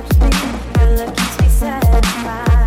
perhaps we are lucky to be satisfied.